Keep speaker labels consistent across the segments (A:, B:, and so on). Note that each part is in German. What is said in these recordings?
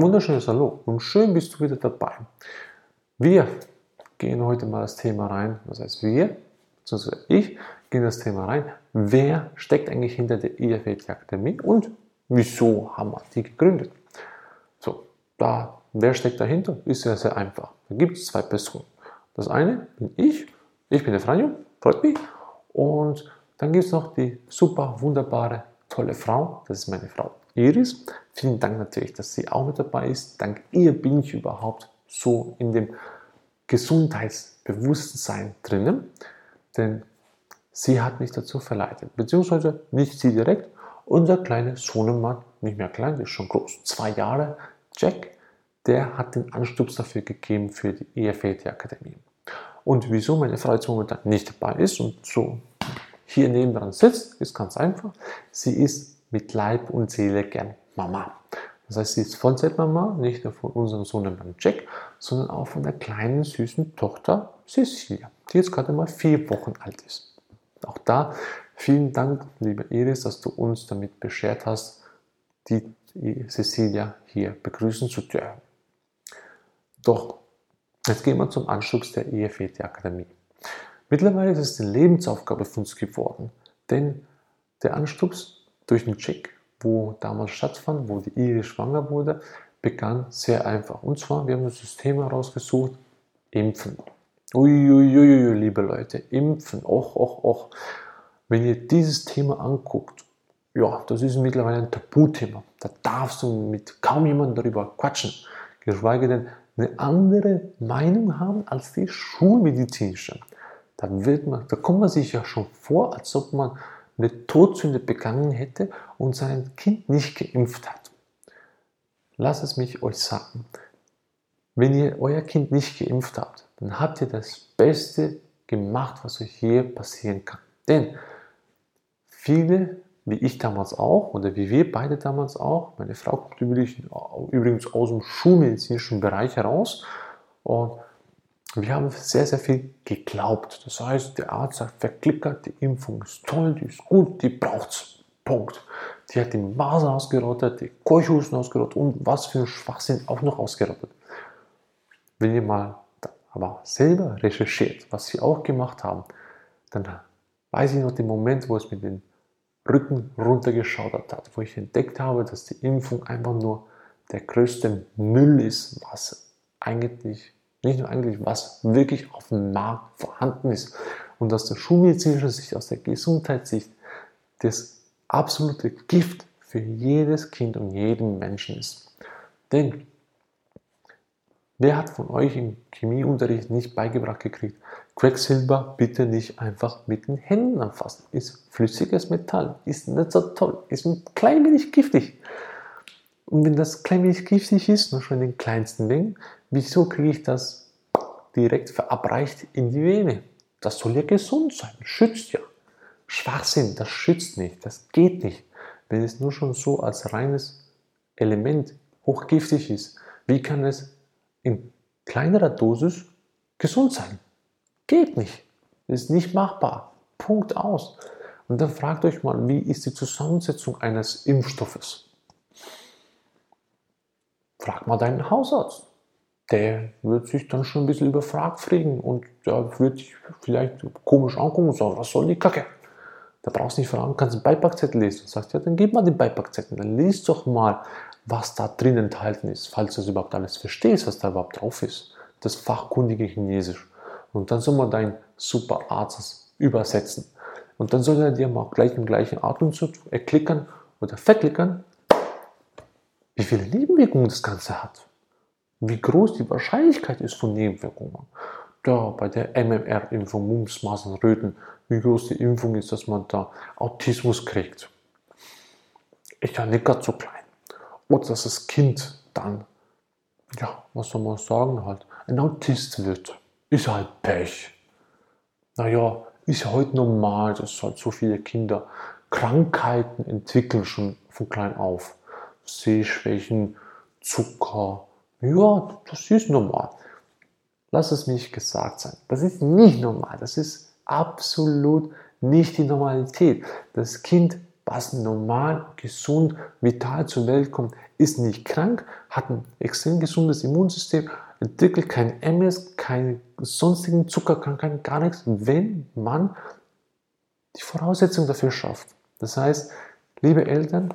A: Wunderschönes Hallo und schön bist du wieder dabei. Wir gehen heute mal das Thema rein, das heißt wir, beziehungsweise ich, gehen das Thema rein, wer steckt eigentlich hinter der IFET Akademie und wieso haben wir die gegründet. So, da, wer steckt dahinter, ist sehr, sehr einfach. Da gibt es zwei Personen. Das eine bin ich, ich bin der Franjo, freut mich, und dann gibt es noch die super, wunderbare, tolle Frau, das ist meine Frau Iris. Vielen Dank natürlich, dass sie auch mit dabei ist. Dank ihr bin ich überhaupt so in dem Gesundheitsbewusstsein drinnen, denn sie hat mich dazu verleitet, beziehungsweise nicht sie direkt, unser kleiner Sohnemann, nicht mehr klein, der ist schon groß, zwei Jahre, Jack, der hat den Anstups dafür gegeben für die EFAT Akademie. Und wieso meine Frau jetzt momentan nicht dabei ist und so hier nebendran sitzt, ist ganz einfach. Sie ist mit Leib und Seele gern Mama. Das heißt, sie ist Vollzeitmama, nicht nur von unserem Sohn Jack, sondern auch von der kleinen süßen Tochter Cecilia, die jetzt gerade mal vier Wochen alt ist. Auch da vielen Dank, liebe Iris, dass du uns damit beschert hast, die Cecilia hier begrüßen zu dürfen. Doch, jetzt gehen wir zum Anschluss der EFET Akademie. Mittlerweile ist es eine Lebensaufgabe von uns geworden, denn der Anstups durch den Check, wo damals stattfand, wo die Iris schwanger wurde, begann sehr einfach. Und zwar, wir haben das System herausgesucht, Impfen. Uiuiui, liebe Leute, Impfen, och, och, och. Wenn ihr dieses Thema anguckt, ja, das ist mittlerweile ein Tabuthema. Da darfst du mit kaum jemandem darüber quatschen, geschweige denn eine andere Meinung haben als die schulmedizinische. Da, wird man, da kommt man sich ja schon vor, als ob man eine Todsünde begangen hätte und sein Kind nicht geimpft hat. Lass es mich euch sagen. Wenn ihr euer Kind nicht geimpft habt, dann habt ihr das Beste gemacht, was euch je passieren kann. Denn viele, wie ich damals auch, oder wie wir beide damals auch, meine Frau kommt übrigens aus dem schulmedizinischen Bereich heraus und wir haben sehr, sehr viel geglaubt. Das heißt, der Arzt sagt, verklickert, die Impfung ist toll, die ist gut, die braucht's. Punkt. Die hat die Masern ausgerottet, die Keuchhusten ausgerottet und was für ein Schwachsinn auch noch ausgerottet. Wenn ihr mal aber selber recherchiert, was sie auch gemacht haben, dann weiß ich noch den Moment, wo es mit dem Rücken runtergeschaudert hat, wo ich entdeckt habe, dass die Impfung einfach nur der größte Müll ist, was eigentlich nicht nur eigentlich, was wirklich auf dem Markt vorhanden ist. Und aus der schulmedizinischen Sicht, aus der Gesundheitssicht, das absolute Gift für jedes Kind und jeden Menschen ist. Denn wer hat von euch im Chemieunterricht nicht beigebracht gekriegt, Quecksilber bitte nicht einfach mit den Händen anfassen. Ist flüssiges Metall, ist nicht so toll, ist ein klein wenig giftig. Und wenn das klein wenig giftig ist, nur schon in den kleinsten Mengen, wieso kriege ich das direkt verabreicht in die Vene? Das soll ja gesund sein, schützt ja. Schwachsinn, das schützt nicht, das geht nicht. Wenn es nur schon so als reines Element hochgiftig ist, wie kann es in kleinerer Dosis gesund sein? Geht nicht. Ist nicht machbar. Punkt aus. Und dann fragt euch mal, wie ist die Zusammensetzung eines Impfstoffes? frag mal deinen Hausarzt. Der wird sich dann schon ein bisschen überfragt fragen und der wird dich vielleicht komisch angucken und sagen, was soll die Kacke? Da brauchst du nicht fragen, kannst einen Beipackzettel lesen. Und sagst, ja, dann gib mal den Beipackzettel, dann liest doch mal, was da drin enthalten ist, falls du das überhaupt alles verstehst, was da überhaupt drauf ist. Das fachkundige Chinesisch. Und dann soll man dein super Arzt übersetzen. Und dann soll er dir mal gleich im gleichen Atemzug erklickern oder verklickern, wie viele Nebenwirkungen das Ganze hat. Wie groß die Wahrscheinlichkeit ist von Nebenwirkungen. Da bei der MMR-Impfung, Mumps, Masern, Röten, wie groß die Impfung ist, dass man da Autismus kriegt. Ist ja nicht ganz so klein. Oder dass das Kind dann, ja, was soll man sagen, halt, ein Autist wird. Ist halt Pech. Naja, ist ja heute normal, dass halt so viele Kinder Krankheiten entwickeln schon von klein auf. Sehschwächen, Zucker. Ja, das ist normal. Lass es mich gesagt sein. Das ist nicht normal. Das ist absolut nicht die Normalität. Das Kind passen normal, gesund, vital zur Welt kommt, ist nicht krank, hat ein extrem gesundes Immunsystem, entwickelt kein MS, keine sonstigen Zuckerkrankheiten, gar nichts, wenn man die Voraussetzung dafür schafft. Das heißt, liebe Eltern,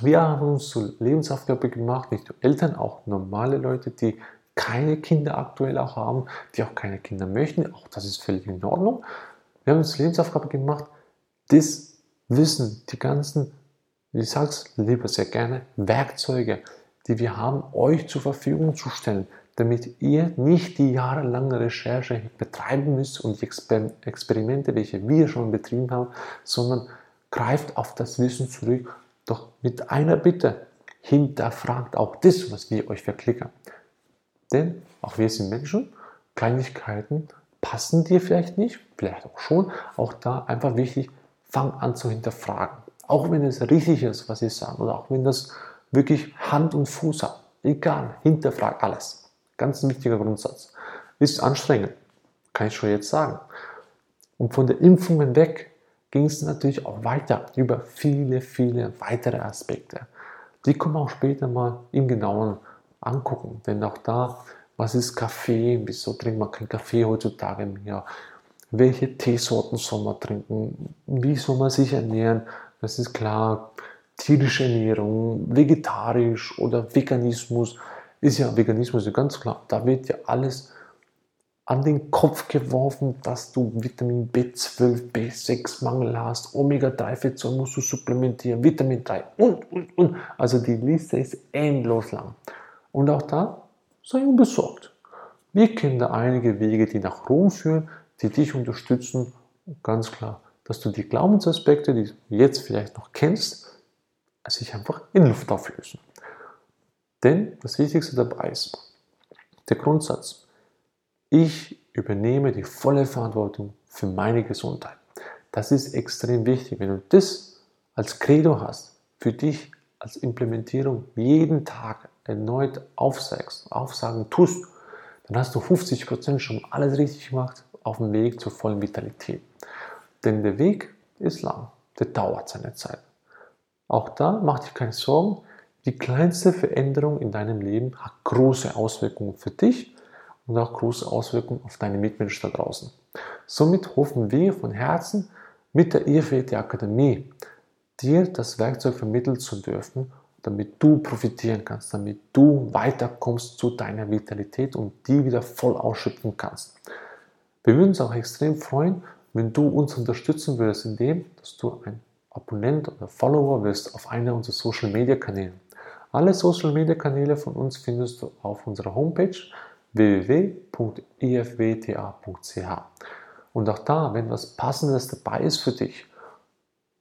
A: wir haben uns zur Lebensaufgabe gemacht, nicht nur Eltern, auch normale Leute, die keine Kinder aktuell auch haben, die auch keine Kinder möchten, auch das ist völlig in Ordnung. Wir haben uns zur Lebensaufgabe gemacht, das Wissen, die ganzen, ich sage es lieber sehr gerne, Werkzeuge, die wir haben, euch zur Verfügung zu stellen, damit ihr nicht die jahrelange Recherche betreiben müsst und die Exper Experimente, welche wir schon betrieben haben, sondern greift auf das Wissen zurück, doch mit einer Bitte, hinterfragt auch das, was wir euch verklickern. Denn auch wir sind Menschen, Kleinigkeiten passen dir vielleicht nicht, vielleicht auch schon, auch da einfach wichtig, fang an zu hinterfragen. Auch wenn es richtig ist, was ich sage, oder auch wenn das wirklich Hand und Fuß hat. Egal, hinterfrag alles. Ganz ein wichtiger Grundsatz. Ist anstrengend, kann ich schon jetzt sagen. Und von der Impfung weg ging es natürlich auch weiter über viele, viele weitere Aspekte. Die können wir auch später mal im Genauen angucken. Denn auch da, was ist Kaffee? Wieso trinkt man kein Kaffee heutzutage mehr? welche Teesorten soll man trinken, wie soll man sich ernähren. Das ist klar, tierische Ernährung, vegetarisch oder Veganismus ist ja Veganismus ist ganz klar. Da wird ja alles an den Kopf geworfen, dass du Vitamin B12, B6 Mangel hast, Omega-3-Fettsäuren musst du supplementieren, Vitamin 3 und, und, und. Also die Liste ist endlos lang. Und auch da sei unbesorgt. Wir kennen da einige Wege, die nach Rom führen die dich unterstützen. Ganz klar, dass du die Glaubensaspekte, die du jetzt vielleicht noch kennst, sich einfach in Luft auflösen. Denn das Wichtigste dabei ist der Grundsatz. Ich übernehme die volle Verantwortung für meine Gesundheit. Das ist extrem wichtig. Wenn du das als Credo hast, für dich als Implementierung jeden Tag erneut aufsagst, aufsagen tust, dann hast du 50% schon alles richtig gemacht auf dem Weg zur vollen Vitalität. Denn der Weg ist lang, der dauert seine Zeit. Auch da mach dir keine Sorgen, die kleinste Veränderung in deinem Leben hat große Auswirkungen für dich und auch große Auswirkungen auf deine Mitmenschen da draußen. Somit hoffen wir von Herzen mit der IFWT Akademie dir das Werkzeug vermitteln zu dürfen, damit du profitieren kannst, damit du weiterkommst zu deiner Vitalität und die wieder voll ausschöpfen kannst. Wir würden uns auch extrem freuen, wenn du uns unterstützen würdest, indem dass du ein Abonnent oder Follower wirst auf einer unserer Social Media Kanäle. Alle Social Media Kanäle von uns findest du auf unserer Homepage www.efwta.ch. Und auch da, wenn was Passendes dabei ist für dich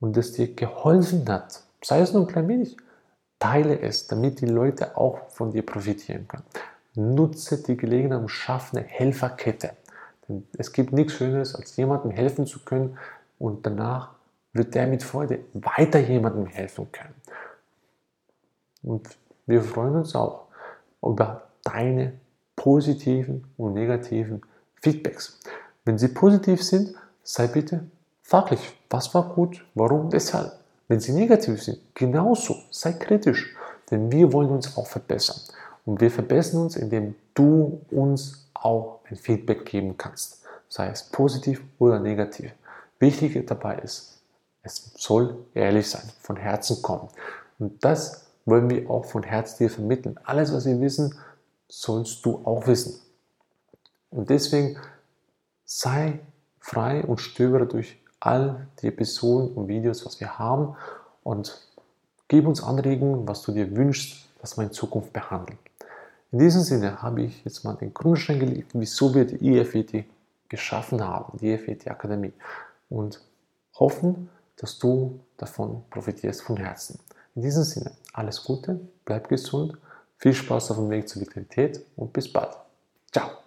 A: und es dir geholfen hat, sei es nur ein klein wenig, teile es, damit die Leute auch von dir profitieren können. Nutze die Gelegenheit und schaffe eine Helferkette. Denn es gibt nichts Schöneres, als jemandem helfen zu können und danach wird der mit Freude weiter jemandem helfen können. Und wir freuen uns auch über deine positiven und negativen Feedbacks. Wenn sie positiv sind, sei bitte fachlich. Was war gut? Warum? Weshalb? Wenn sie negativ sind, genauso. Sei kritisch. Denn wir wollen uns auch verbessern. Und wir verbessern uns, indem du uns auch ein Feedback geben kannst, sei es positiv oder negativ. Wichtig dabei ist, es soll ehrlich sein, von Herzen kommen. Und das wollen wir auch von Herzen dir vermitteln. Alles, was wir wissen, sollst du auch wissen. Und deswegen sei frei und stöbere durch all die Episoden und Videos, was wir haben und gib uns Anregungen, was du dir wünschst, dass wir in Zukunft behandeln. In diesem Sinne habe ich jetzt mal den Grundstein gelegt, wieso wir die IFET geschaffen haben, die IFET Akademie. Und hoffen, dass du davon profitierst von Herzen. In diesem Sinne, alles Gute, bleib gesund, viel Spaß auf dem Weg zur Vitalität und bis bald. Ciao!